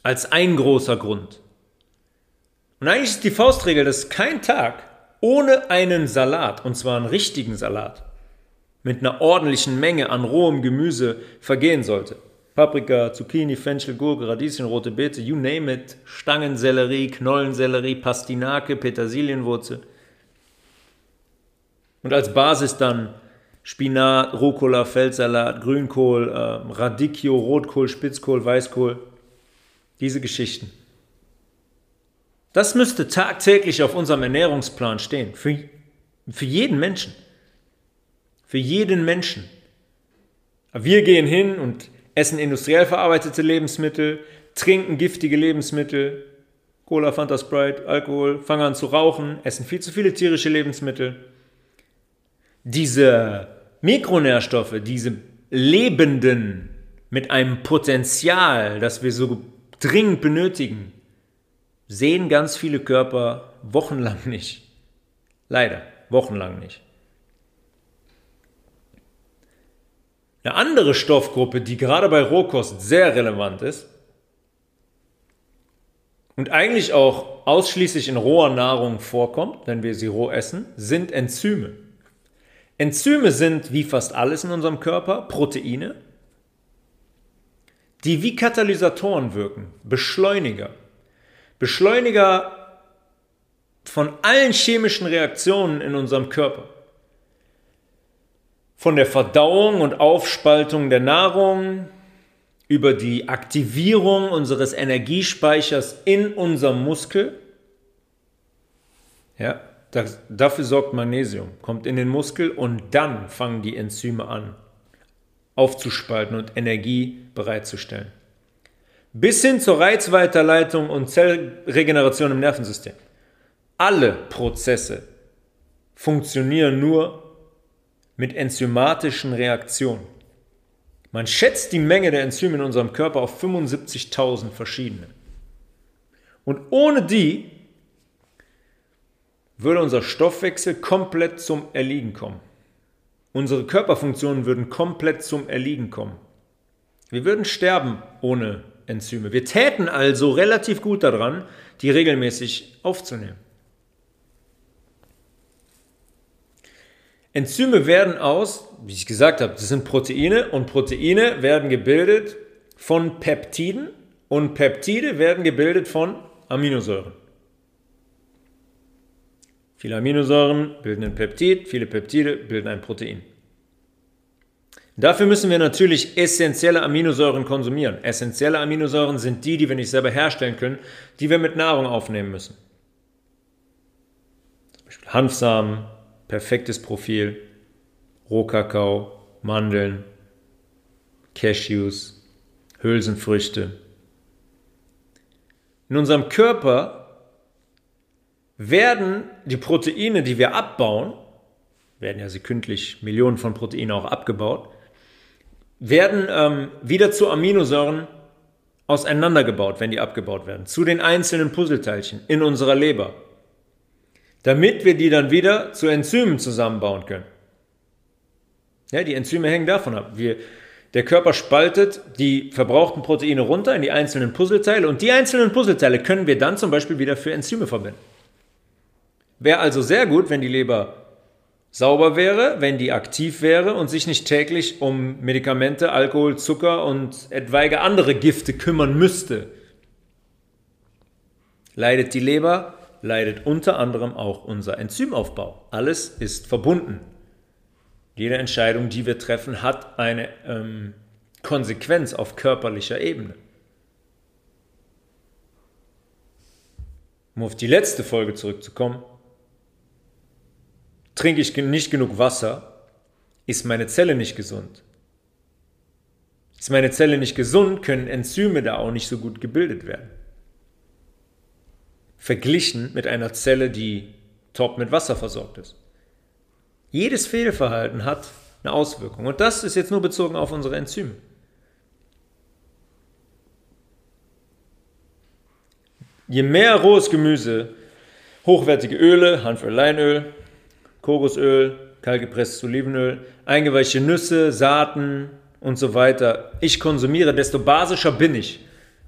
Als ein großer Grund. Und eigentlich ist die Faustregel, dass kein Tag ohne einen Salat, und zwar einen richtigen Salat, mit einer ordentlichen Menge an rohem Gemüse vergehen sollte. Paprika, Zucchini, Fenchel, Gurke, Radieschen, rote Beete, you name it. Stangensellerie, Knollensellerie, Pastinake, Petersilienwurzel. Und als Basis dann Spinat, Rucola, Feldsalat, Grünkohl, äh, Radicchio, Rotkohl, Spitzkohl, Weißkohl. Diese Geschichten. Das müsste tagtäglich auf unserem Ernährungsplan stehen. Für, für jeden Menschen. Für jeden Menschen. Wir gehen hin und essen industriell verarbeitete Lebensmittel, trinken giftige Lebensmittel, Cola, Fanta, Sprite, Alkohol, fangen an zu rauchen, essen viel zu viele tierische Lebensmittel. Diese Mikronährstoffe, diese Lebenden mit einem Potenzial, das wir so dringend benötigen, sehen ganz viele Körper wochenlang nicht. Leider, wochenlang nicht. Eine andere Stoffgruppe, die gerade bei Rohkost sehr relevant ist und eigentlich auch ausschließlich in roher Nahrung vorkommt, wenn wir sie roh essen, sind Enzyme. Enzyme sind wie fast alles in unserem Körper Proteine, die wie Katalysatoren wirken, Beschleuniger. Beschleuniger von allen chemischen Reaktionen in unserem Körper. Von der Verdauung und Aufspaltung der Nahrung über die Aktivierung unseres Energiespeichers in unserem Muskel. Ja, das, dafür sorgt Magnesium, kommt in den Muskel und dann fangen die Enzyme an aufzuspalten und Energie bereitzustellen. Bis hin zur Reizweiterleitung und Zellregeneration im Nervensystem. Alle Prozesse funktionieren nur mit enzymatischen Reaktionen. Man schätzt die Menge der Enzyme in unserem Körper auf 75.000 verschiedene. Und ohne die würde unser Stoffwechsel komplett zum Erliegen kommen. Unsere Körperfunktionen würden komplett zum Erliegen kommen. Wir würden sterben ohne Enzyme. Wir täten also relativ gut daran, die regelmäßig aufzunehmen. Enzyme werden aus, wie ich gesagt habe, das sind Proteine und Proteine werden gebildet von Peptiden und Peptide werden gebildet von Aminosäuren. Viele Aminosäuren bilden ein Peptid, viele Peptide bilden ein Protein. Dafür müssen wir natürlich essentielle Aminosäuren konsumieren. Essentielle Aminosäuren sind die, die wir nicht selber herstellen können, die wir mit Nahrung aufnehmen müssen. Zum Beispiel Hanfsamen, perfektes Profil, Rohkakao, Mandeln, Cashews, Hülsenfrüchte. In unserem Körper werden die Proteine, die wir abbauen, werden ja sekündlich Millionen von Proteinen auch abgebaut, werden ähm, wieder zu Aminosäuren auseinandergebaut, wenn die abgebaut werden, zu den einzelnen Puzzleteilchen in unserer Leber, damit wir die dann wieder zu Enzymen zusammenbauen können. Ja, die Enzyme hängen davon ab. Wir, der Körper spaltet die verbrauchten Proteine runter in die einzelnen Puzzleteile und die einzelnen Puzzleteile können wir dann zum Beispiel wieder für Enzyme verwenden. Wäre also sehr gut, wenn die Leber sauber wäre, wenn die aktiv wäre und sich nicht täglich um Medikamente, Alkohol, Zucker und etwaige andere Gifte kümmern müsste. Leidet die Leber, leidet unter anderem auch unser Enzymaufbau. Alles ist verbunden. Jede Entscheidung, die wir treffen, hat eine ähm, Konsequenz auf körperlicher Ebene. Um auf die letzte Folge zurückzukommen, Trinke ich nicht genug Wasser, ist meine Zelle nicht gesund. Ist meine Zelle nicht gesund, können Enzyme da auch nicht so gut gebildet werden. Verglichen mit einer Zelle, die top mit Wasser versorgt ist. Jedes Fehlverhalten hat eine Auswirkung. Und das ist jetzt nur bezogen auf unsere Enzyme. Je mehr rohes Gemüse, hochwertige Öle, Hanföl, Leinöl, Kokosöl, kaltgepresstes Olivenöl, eingeweichte Nüsse, Saaten und so weiter ich konsumiere, desto basischer bin ich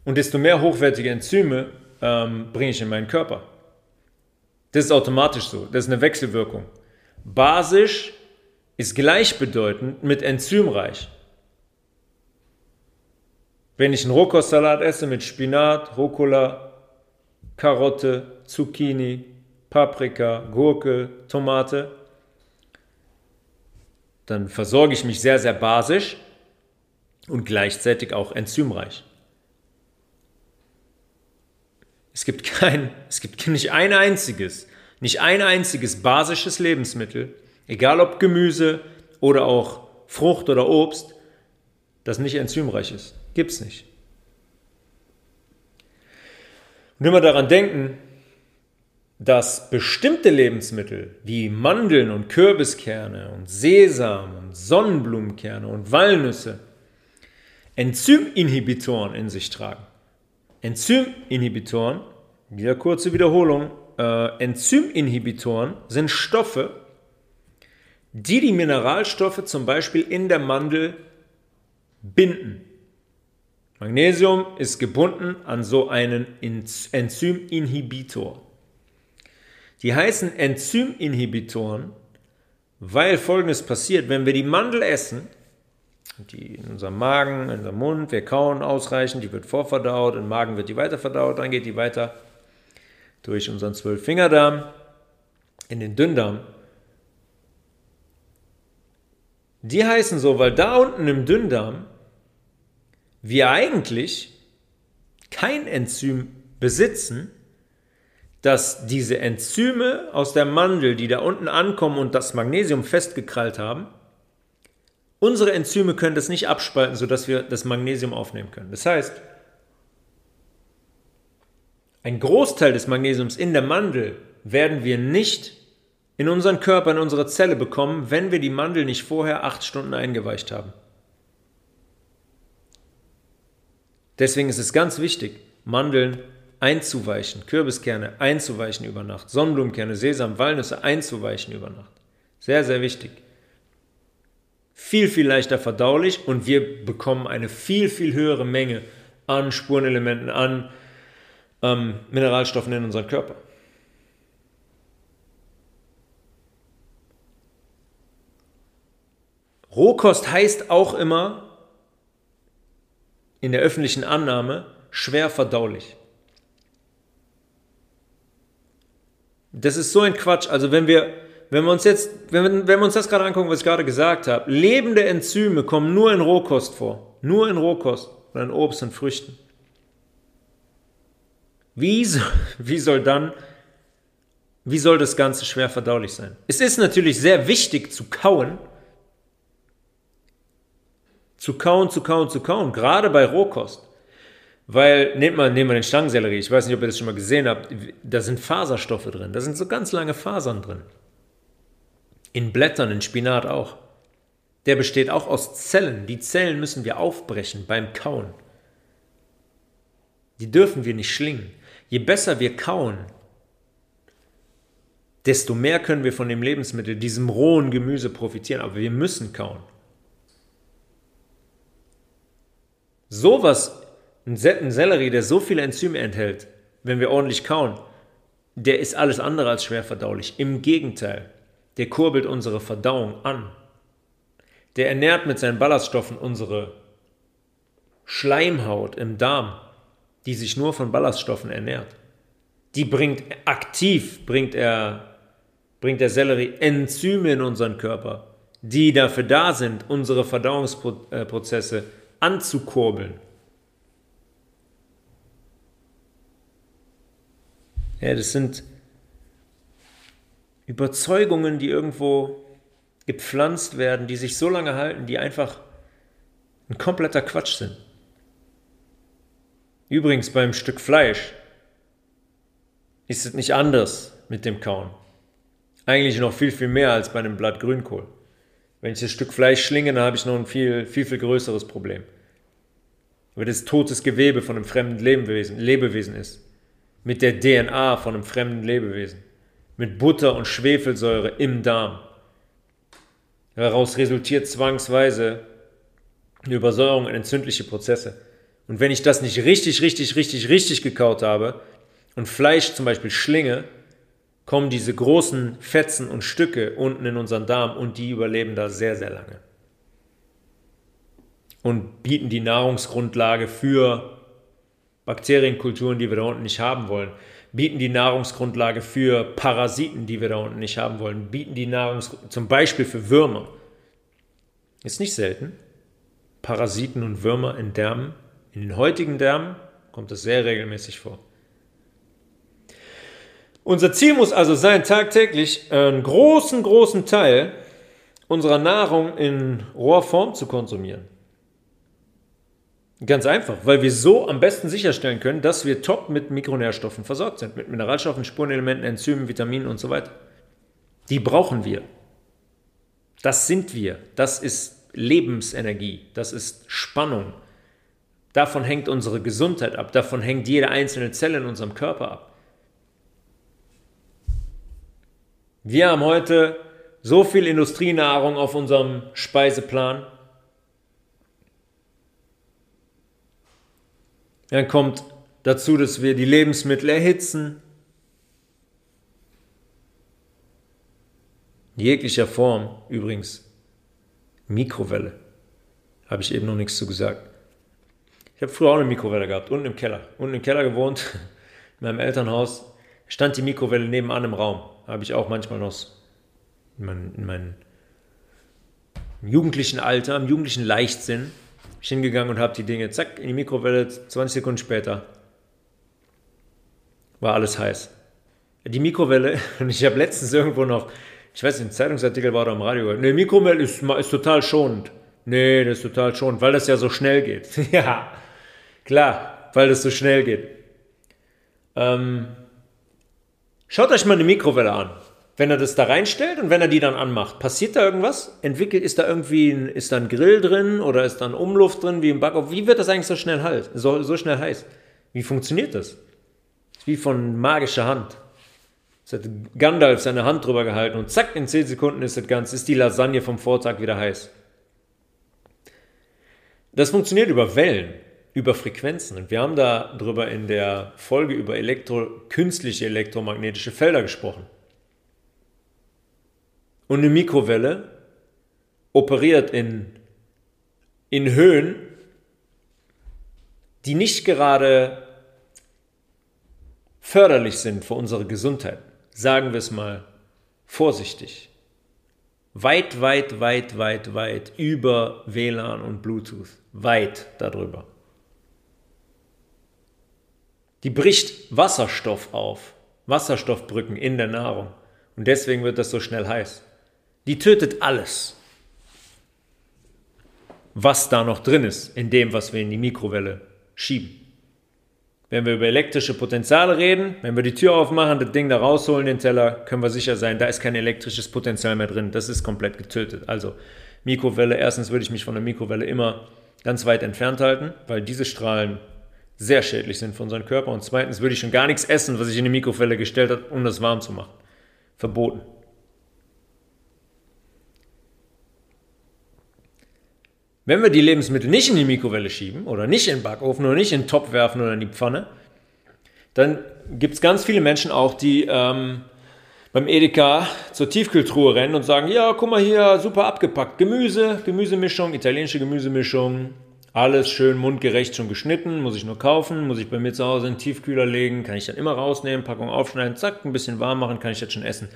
und desto mehr hochwertige Enzyme ähm, bringe ich in meinen Körper. Das ist automatisch so. Das ist eine Wechselwirkung. Basisch ist gleichbedeutend mit enzymreich. Wenn ich einen Rohkostsalat esse mit Spinat, Rucola, Karotte, Zucchini, Paprika, Gurke, Tomate, dann versorge ich mich sehr, sehr basisch und gleichzeitig auch enzymreich. Es gibt kein, es gibt nicht ein einziges, nicht ein einziges basisches Lebensmittel, egal ob Gemüse oder auch Frucht oder Obst, das nicht enzymreich ist. Gibt's nicht. Und immer daran denken, dass bestimmte Lebensmittel wie Mandeln und Kürbiskerne und Sesam und Sonnenblumenkerne und Walnüsse Enzyminhibitoren in sich tragen. Enzyminhibitoren, wieder kurze Wiederholung, äh, Enzyminhibitoren sind Stoffe, die die Mineralstoffe zum Beispiel in der Mandel binden. Magnesium ist gebunden an so einen Enzyminhibitor. Die heißen Enzyminhibitoren, weil folgendes passiert, wenn wir die Mandel essen, die in unserem Magen, in unserem Mund, wir kauen ausreichend, die wird vorverdaut, im Magen wird die weiterverdaut, dann geht die weiter durch unseren Zwölffingerdarm in den Dünndarm. Die heißen so, weil da unten im Dünndarm wir eigentlich kein Enzym besitzen, dass diese Enzyme aus der Mandel, die da unten ankommen und das Magnesium festgekrallt haben, unsere Enzyme können das nicht abspalten, sodass wir das Magnesium aufnehmen können. Das heißt, ein Großteil des Magnesiums in der Mandel werden wir nicht in unseren Körper, in unsere Zelle bekommen, wenn wir die Mandel nicht vorher acht Stunden eingeweicht haben. Deswegen ist es ganz wichtig, Mandeln einzuweichen, Kürbiskerne einzuweichen über Nacht, Sonnenblumenkerne, Sesam, Walnüsse einzuweichen über Nacht. Sehr, sehr wichtig. Viel, viel leichter verdaulich und wir bekommen eine viel, viel höhere Menge an Spurenelementen, an ähm, Mineralstoffen in unseren Körper. Rohkost heißt auch immer, in der öffentlichen Annahme schwer verdaulich. Das ist so ein Quatsch. Also wenn wir, wenn wir uns jetzt, wenn wenn wir uns das gerade angucken, was ich gerade gesagt habe, lebende Enzyme kommen nur in Rohkost vor. Nur in Rohkost oder in Obst und Früchten. Wie, wie soll dann, wie soll das Ganze schwer verdaulich sein? Es ist natürlich sehr wichtig zu kauen, zu kauen, zu kauen, zu kauen, gerade bei Rohkost. Weil, nehmt mal, nehmt mal den Stangensellerie, ich weiß nicht, ob ihr das schon mal gesehen habt, da sind Faserstoffe drin, da sind so ganz lange Fasern drin. In Blättern, in Spinat auch. Der besteht auch aus Zellen. Die Zellen müssen wir aufbrechen beim Kauen. Die dürfen wir nicht schlingen. Je besser wir kauen, desto mehr können wir von dem Lebensmittel, diesem rohen Gemüse profitieren. Aber wir müssen kauen. Sowas, ein Sellerie, der so viele Enzyme enthält, wenn wir ordentlich kauen, der ist alles andere als schwer verdaulich. Im Gegenteil, der kurbelt unsere Verdauung an. Der ernährt mit seinen Ballaststoffen unsere Schleimhaut im Darm, die sich nur von Ballaststoffen ernährt. Die bringt aktiv, bringt er, bringt der Sellerie Enzyme in unseren Körper, die dafür da sind, unsere Verdauungsprozesse anzukurbeln. Ja, das sind Überzeugungen, die irgendwo gepflanzt werden, die sich so lange halten, die einfach ein kompletter Quatsch sind. Übrigens beim Stück Fleisch ist es nicht anders mit dem Kauen. Eigentlich noch viel, viel mehr als bei einem Blatt Grünkohl. Wenn ich das Stück Fleisch schlinge, dann habe ich noch ein viel, viel, viel größeres Problem. Weil das totes Gewebe von einem fremden Lebewesen, Lebewesen ist. Mit der DNA von einem fremden Lebewesen. Mit Butter und Schwefelsäure im Darm. Daraus resultiert zwangsweise eine Übersäuerung und entzündliche Prozesse. Und wenn ich das nicht richtig, richtig, richtig, richtig gekaut habe und Fleisch zum Beispiel schlinge, kommen diese großen Fetzen und Stücke unten in unseren Darm und die überleben da sehr, sehr lange. und bieten die Nahrungsgrundlage für Bakterienkulturen, die wir da unten nicht haben wollen, bieten die Nahrungsgrundlage für Parasiten, die wir da unten nicht haben wollen, bieten die Nahrungsgrundlage zum Beispiel für Würmer. Ist nicht selten. Parasiten und Würmer in Därmen. In den heutigen Därmen kommt das sehr regelmäßig vor. Unser Ziel muss also sein, tagtäglich einen großen, großen Teil unserer Nahrung in Rohrform zu konsumieren. Ganz einfach, weil wir so am besten sicherstellen können, dass wir top mit Mikronährstoffen versorgt sind, mit Mineralstoffen, Spurenelementen, Enzymen, Vitaminen und so weiter. Die brauchen wir. Das sind wir. Das ist Lebensenergie. Das ist Spannung. Davon hängt unsere Gesundheit ab. Davon hängt jede einzelne Zelle in unserem Körper ab. Wir haben heute so viel Industrienahrung auf unserem Speiseplan. Dann kommt dazu, dass wir die Lebensmittel erhitzen. Jeglicher Form übrigens. Mikrowelle. Habe ich eben noch nichts zu gesagt. Ich habe früher auch eine Mikrowelle gehabt, unten im Keller. Unten im Keller gewohnt, in meinem Elternhaus. Stand die Mikrowelle nebenan im Raum. Habe ich auch manchmal noch in meinem, in meinem jugendlichen Alter, im jugendlichen Leichtsinn, ich hingegangen und habe die Dinge, zack, in die Mikrowelle, 20 Sekunden später war alles heiß. Die Mikrowelle, und ich habe letztens irgendwo noch, ich weiß nicht, ein Zeitungsartikel war da im Radio, ne, Mikrowelle ist, ist total schonend. Nee, das ist total schonend, weil das ja so schnell geht. ja, klar, weil das so schnell geht. Ähm, schaut euch mal eine Mikrowelle an wenn er das da reinstellt und wenn er die dann anmacht, passiert da irgendwas? Entwickelt, ist da irgendwie ein, ist da ein Grill drin oder ist da ein Umluft drin wie im Backofen? Wie wird das eigentlich so schnell halt, so, so schnell heiß? Wie funktioniert das? das wie von magischer Hand. Es hat Gandalf seine Hand drüber gehalten und zack, in 10 Sekunden ist das Ganze, ist die Lasagne vom Vortag wieder heiß. Das funktioniert über Wellen, über Frequenzen. Und wir haben da drüber in der Folge über Elektro, künstliche elektromagnetische Felder gesprochen. Und eine Mikrowelle operiert in, in Höhen, die nicht gerade förderlich sind für unsere Gesundheit. Sagen wir es mal vorsichtig. Weit, weit, weit, weit, weit über WLAN und Bluetooth. Weit darüber. Die bricht Wasserstoff auf. Wasserstoffbrücken in der Nahrung. Und deswegen wird das so schnell heiß. Die tötet alles, was da noch drin ist, in dem, was wir in die Mikrowelle schieben. Wenn wir über elektrische Potenziale reden, wenn wir die Tür aufmachen, das Ding da rausholen, den Teller, können wir sicher sein, da ist kein elektrisches Potenzial mehr drin. Das ist komplett getötet. Also Mikrowelle, erstens würde ich mich von der Mikrowelle immer ganz weit entfernt halten, weil diese Strahlen sehr schädlich sind für unseren Körper. Und zweitens würde ich schon gar nichts essen, was ich in die Mikrowelle gestellt habe, um das warm zu machen. Verboten. Wenn wir die Lebensmittel nicht in die Mikrowelle schieben oder nicht in den Backofen oder nicht in den Topf werfen oder in die Pfanne, dann gibt es ganz viele Menschen auch, die ähm, beim Edeka zur Tiefkühltruhe rennen und sagen, ja, guck mal hier, super abgepackt. Gemüse, Gemüsemischung, italienische Gemüsemischung, alles schön mundgerecht schon geschnitten, muss ich nur kaufen, muss ich bei mir zu Hause in den Tiefkühler legen, kann ich dann immer rausnehmen, Packung aufschneiden, zack, ein bisschen warm machen, kann ich das schon essen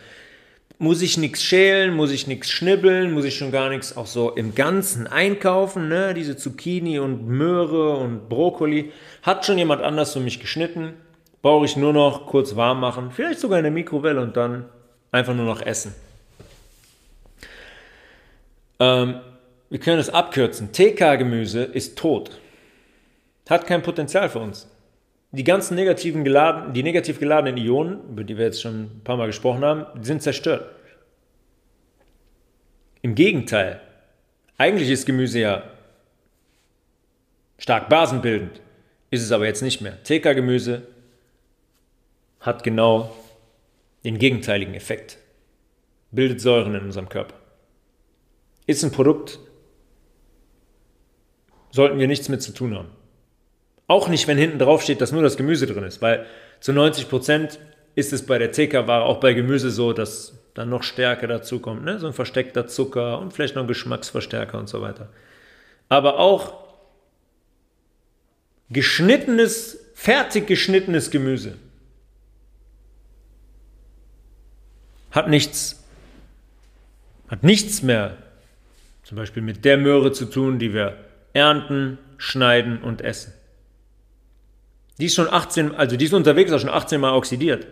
muss ich nichts schälen, muss ich nichts schnibbeln, muss ich schon gar nichts auch so im Ganzen einkaufen. Ne? Diese Zucchini und Möhre und Brokkoli hat schon jemand anders für mich geschnitten. Brauche ich nur noch kurz warm machen, vielleicht sogar in der Mikrowelle und dann einfach nur noch essen. Ähm, wir können es abkürzen. TK-Gemüse ist tot. Hat kein Potenzial für uns die ganzen negativen geladen, die negativ geladenen Ionen, über die wir jetzt schon ein paar Mal gesprochen haben, die sind zerstört. Im Gegenteil, eigentlich ist Gemüse ja stark basenbildend, ist es aber jetzt nicht mehr. TK-Gemüse hat genau den gegenteiligen Effekt. Bildet Säuren in unserem Körper. Ist ein Produkt, sollten wir nichts mit zu tun haben. Auch nicht, wenn hinten drauf steht, dass nur das Gemüse drin ist, weil zu 90 Prozent ist es bei der TK-Ware auch bei Gemüse so, dass dann noch Stärke dazukommt, ne? so ein versteckter Zucker und vielleicht noch ein Geschmacksverstärker und so weiter. aber auch geschnittenes, fertig geschnittenes Gemüse hat nichts, hat nichts mehr zum Beispiel mit der Möhre zu tun, die wir ernten, schneiden und essen. Die ist schon 18, also die ist unterwegs auch schon 18 Mal oxidiert.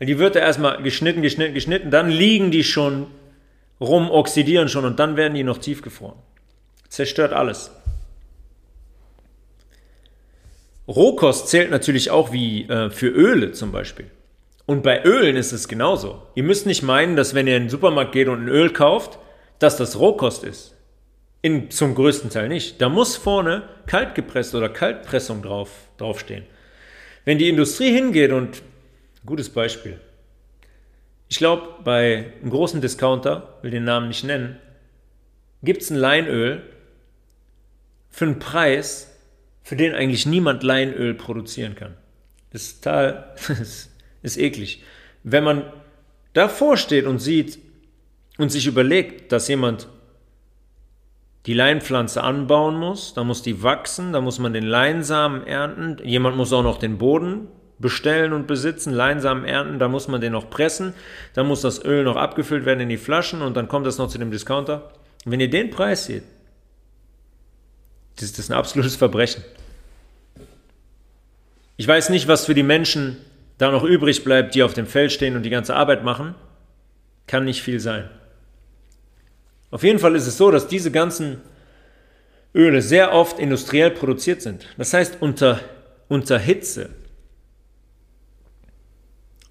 Die wird ja erstmal geschnitten, geschnitten, geschnitten, dann liegen die schon rum, oxidieren schon und dann werden die noch tiefgefroren. Zerstört alles. Rohkost zählt natürlich auch wie äh, für Öle zum Beispiel. Und bei Ölen ist es genauso. Ihr müsst nicht meinen, dass wenn ihr in den Supermarkt geht und ein Öl kauft, dass das Rohkost ist. In, zum größten Teil nicht. Da muss vorne kaltgepresst oder Kaltpressung drauf, draufstehen. Wenn die Industrie hingeht und, gutes Beispiel, ich glaube, bei einem großen Discounter, will den Namen nicht nennen, gibt es ein Leinöl für einen Preis, für den eigentlich niemand Leinöl produzieren kann. Das ist total, das ist eklig. Wenn man davor steht und sieht und sich überlegt, dass jemand die Leinpflanze anbauen muss, da muss die wachsen, da muss man den Leinsamen ernten, jemand muss auch noch den Boden bestellen und besitzen, Leinsamen ernten, da muss man den noch pressen, dann muss das Öl noch abgefüllt werden in die Flaschen und dann kommt das noch zu dem Discounter. Und wenn ihr den Preis seht, das ist ein absolutes Verbrechen. Ich weiß nicht, was für die Menschen da noch übrig bleibt, die auf dem Feld stehen und die ganze Arbeit machen. Kann nicht viel sein. Auf jeden Fall ist es so, dass diese ganzen Öle sehr oft industriell produziert sind. Das heißt unter, unter Hitze.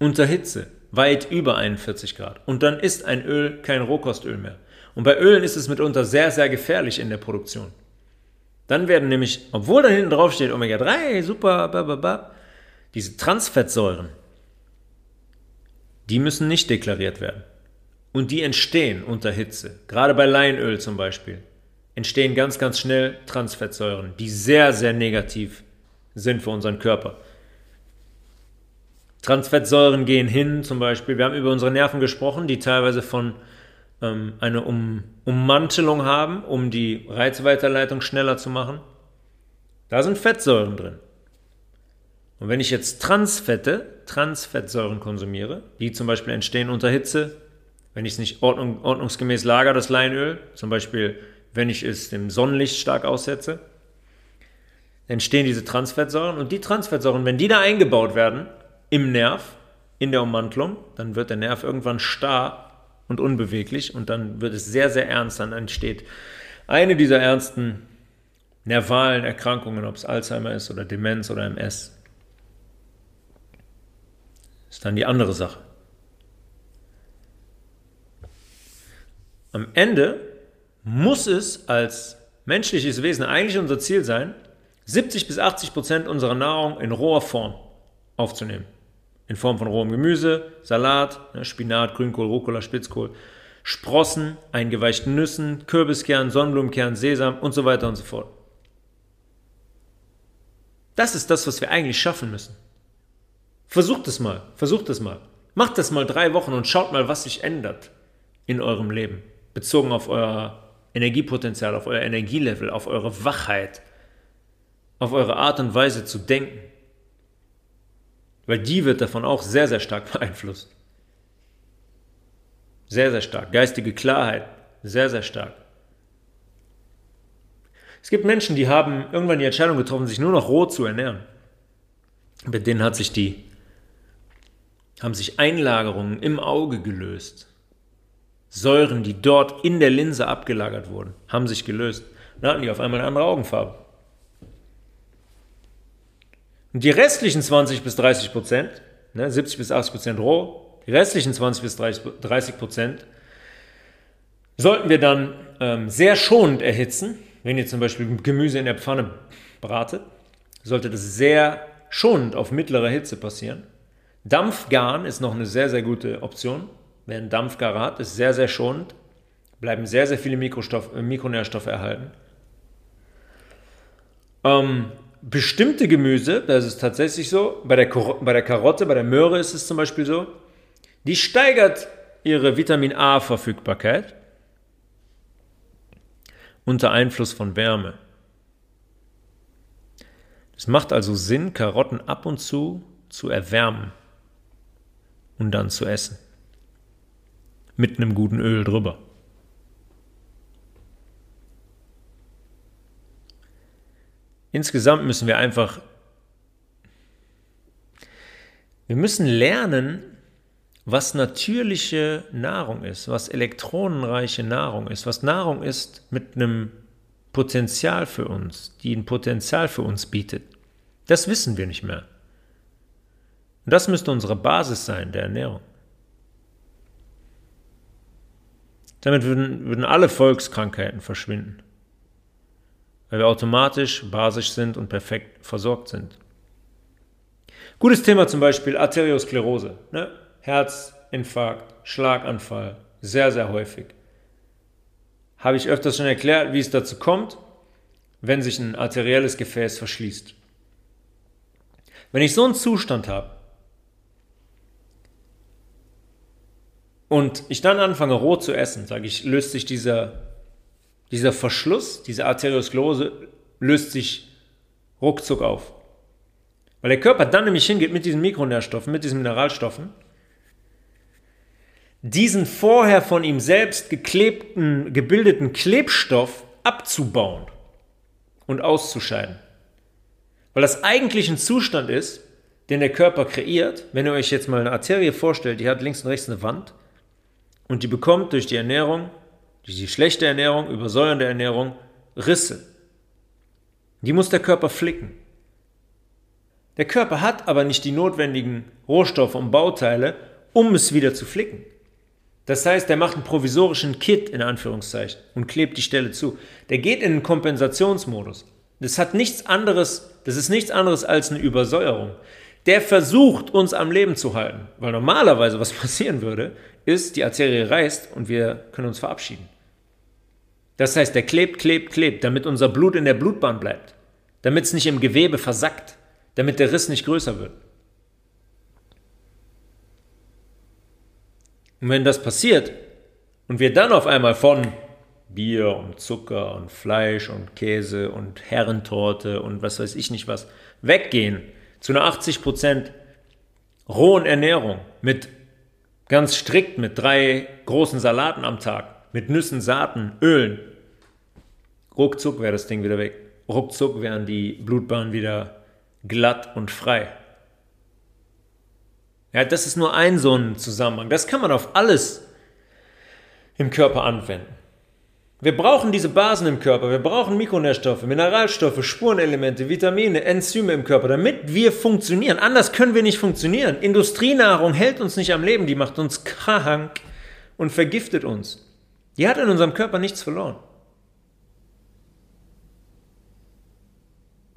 Unter Hitze. Weit über 41 Grad. Und dann ist ein Öl kein Rohkostöl mehr. Und bei Ölen ist es mitunter sehr, sehr gefährlich in der Produktion. Dann werden nämlich, obwohl da hinten drauf steht Omega-3, super, bababa, diese Transfettsäuren, die müssen nicht deklariert werden. Und die entstehen unter Hitze. Gerade bei Leinöl zum Beispiel entstehen ganz, ganz schnell Transfettsäuren, die sehr, sehr negativ sind für unseren Körper. Transfettsäuren gehen hin, zum Beispiel, wir haben über unsere Nerven gesprochen, die teilweise von ähm, eine um Ummantelung haben, um die Reizweiterleitung schneller zu machen. Da sind Fettsäuren drin. Und wenn ich jetzt Transfette, Transfettsäuren konsumiere, die zum Beispiel entstehen unter Hitze, wenn ich es nicht ordnung, ordnungsgemäß lager, das Leinöl, zum Beispiel wenn ich es dem Sonnenlicht stark aussetze, entstehen diese Transfettsäuren und die Transfettsäuren, wenn die da eingebaut werden im Nerv, in der Ummantelung, dann wird der Nerv irgendwann starr und unbeweglich und dann wird es sehr, sehr ernst, dann entsteht eine dieser ernsten nervalen Erkrankungen, ob es Alzheimer ist oder Demenz oder MS. Ist dann die andere Sache. Am Ende muss es als menschliches Wesen eigentlich unser Ziel sein, 70 bis 80 Prozent unserer Nahrung in roher Form aufzunehmen. In Form von rohem Gemüse, Salat, ne, Spinat, Grünkohl, Rucola, Spitzkohl, Sprossen, eingeweichten Nüssen, Kürbiskern, Sonnenblumenkern, Sesam und so weiter und so fort. Das ist das, was wir eigentlich schaffen müssen. Versucht es mal, versucht es mal. Macht das mal drei Wochen und schaut mal, was sich ändert in eurem Leben bezogen auf euer Energiepotenzial, auf euer Energielevel, auf eure Wachheit, auf eure Art und Weise zu denken. Weil die wird davon auch sehr, sehr stark beeinflusst. Sehr, sehr stark. Geistige Klarheit, sehr, sehr stark. Es gibt Menschen, die haben irgendwann die Entscheidung getroffen, sich nur noch roh zu ernähren. Bei denen hat sich die, haben sich Einlagerungen im Auge gelöst. Säuren, die dort in der Linse abgelagert wurden, haben sich gelöst. Dann hatten die auf einmal eine andere Augenfarbe. Und die restlichen 20 bis 30 Prozent, ne, 70 bis 80 Prozent roh, die restlichen 20 bis 30 Prozent sollten wir dann ähm, sehr schonend erhitzen. Wenn ihr zum Beispiel Gemüse in der Pfanne bratet, sollte das sehr schonend auf mittlerer Hitze passieren. Dampfgarn ist noch eine sehr, sehr gute Option. Wer einen Dampfgar hat, ist sehr, sehr schonend. Bleiben sehr, sehr viele Mikrostoff, äh, Mikronährstoffe erhalten. Ähm, bestimmte Gemüse, das ist tatsächlich so, bei der, bei der Karotte, bei der Möhre ist es zum Beispiel so, die steigert ihre Vitamin A-Verfügbarkeit unter Einfluss von Wärme. Es macht also Sinn, Karotten ab und zu zu erwärmen und dann zu essen. Mit einem guten Öl drüber. Insgesamt müssen wir einfach, wir müssen lernen, was natürliche Nahrung ist, was elektronenreiche Nahrung ist, was Nahrung ist mit einem Potenzial für uns, die ein Potenzial für uns bietet. Das wissen wir nicht mehr. Und das müsste unsere Basis sein der Ernährung. Damit würden, würden alle Volkskrankheiten verschwinden, weil wir automatisch basisch sind und perfekt versorgt sind. Gutes Thema zum Beispiel Arteriosklerose, ne? Herzinfarkt, Schlaganfall, sehr, sehr häufig. Habe ich öfters schon erklärt, wie es dazu kommt, wenn sich ein arterielles Gefäß verschließt. Wenn ich so einen Zustand habe und ich dann anfange roh zu essen, sage ich, löst sich dieser, dieser Verschluss, diese Arteriosklerose, löst sich ruckzuck auf. Weil der Körper dann nämlich hingeht mit diesen Mikronährstoffen, mit diesen Mineralstoffen, diesen vorher von ihm selbst geklebten, gebildeten Klebstoff abzubauen und auszuscheiden. Weil das eigentlich ein Zustand ist, den der Körper kreiert. Wenn ihr euch jetzt mal eine Arterie vorstellt, die hat links und rechts eine Wand und die bekommt durch die Ernährung, durch die schlechte Ernährung, übersäuernde Ernährung Risse. Die muss der Körper flicken. Der Körper hat aber nicht die notwendigen Rohstoffe und Bauteile, um es wieder zu flicken. Das heißt, der macht einen provisorischen Kit in Anführungszeichen und klebt die Stelle zu. Der geht in einen Kompensationsmodus. Das hat nichts anderes, das ist nichts anderes als eine Übersäuerung. Der versucht uns am Leben zu halten, weil normalerweise was passieren würde, ist, die Arterie reißt und wir können uns verabschieden. Das heißt, der klebt, klebt, klebt, damit unser Blut in der Blutbahn bleibt, damit es nicht im Gewebe versackt, damit der Riss nicht größer wird. Und wenn das passiert und wir dann auf einmal von Bier und Zucker und Fleisch und Käse und Herrentorte und was weiß ich nicht was weggehen zu einer 80% rohen Ernährung mit ganz strikt mit drei großen Salaten am Tag, mit Nüssen, Saaten, Ölen, ruckzuck wäre das Ding wieder weg. Ruckzuck wären die Blutbahnen wieder glatt und frei. Ja, das ist nur ein so ein Zusammenhang. Das kann man auf alles im Körper anwenden. Wir brauchen diese Basen im Körper, wir brauchen Mikronährstoffe, Mineralstoffe, Spurenelemente, Vitamine, Enzyme im Körper, damit wir funktionieren. Anders können wir nicht funktionieren. Industrienahrung hält uns nicht am Leben, die macht uns krank und vergiftet uns. Die hat in unserem Körper nichts verloren.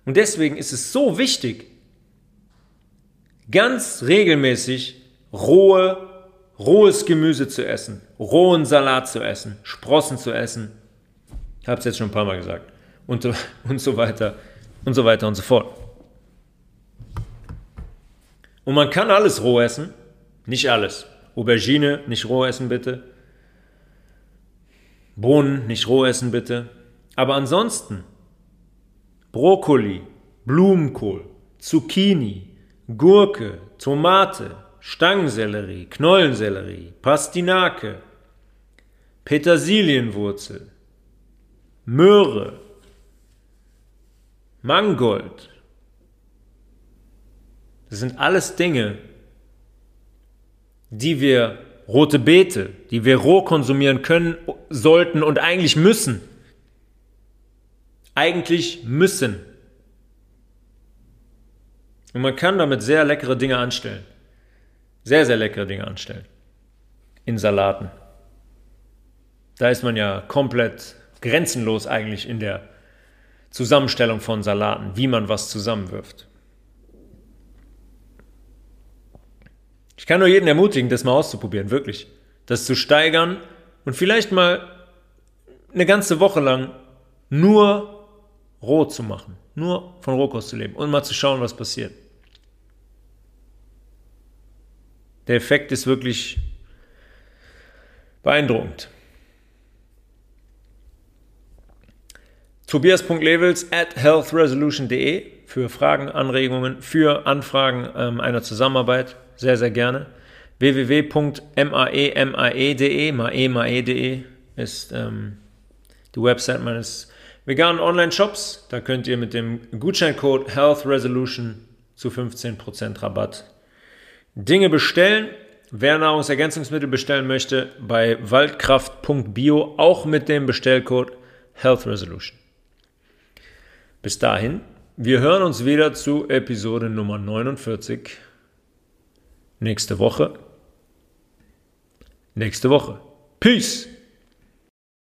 Und deswegen ist es so wichtig, ganz regelmäßig rohe, rohes Gemüse zu essen, rohen Salat zu essen, Sprossen zu essen. Ich habe es jetzt schon ein paar Mal gesagt. Und, und so weiter und so weiter und so fort. Und man kann alles roh essen, nicht alles. Aubergine nicht roh essen bitte. Bohnen nicht roh essen bitte. Aber ansonsten Brokkoli, Blumenkohl, Zucchini, Gurke, Tomate, Stangensellerie, Knollensellerie, Pastinake, Petersilienwurzel, Möhre, Mangold. Das sind alles Dinge, die wir rote Beete, die wir roh konsumieren können, sollten und eigentlich müssen. Eigentlich müssen. Und man kann damit sehr leckere Dinge anstellen. Sehr, sehr leckere Dinge anstellen. In Salaten. Da ist man ja komplett grenzenlos eigentlich in der Zusammenstellung von Salaten, wie man was zusammenwirft. Ich kann nur jeden ermutigen, das mal auszuprobieren, wirklich. Das zu steigern und vielleicht mal eine ganze Woche lang nur roh zu machen. Nur von Rohkost zu leben und mal zu schauen, was passiert. Der Effekt ist wirklich beeindruckend. Tobias.levels at healthresolution.de für Fragen, Anregungen, für Anfragen ähm, einer Zusammenarbeit. Sehr, sehr gerne. www.maemae.de, mae.de ist ähm, die Website meines veganen Online-Shops. Da könnt ihr mit dem Gutscheincode Health Resolution zu 15% Rabatt Dinge bestellen. Wer Nahrungsergänzungsmittel bestellen möchte, bei waldkraft.bio auch mit dem Bestellcode Health Resolution. Bis dahin, wir hören uns wieder zu Episode Nummer 49 nächste Woche. Nächste Woche. Peace!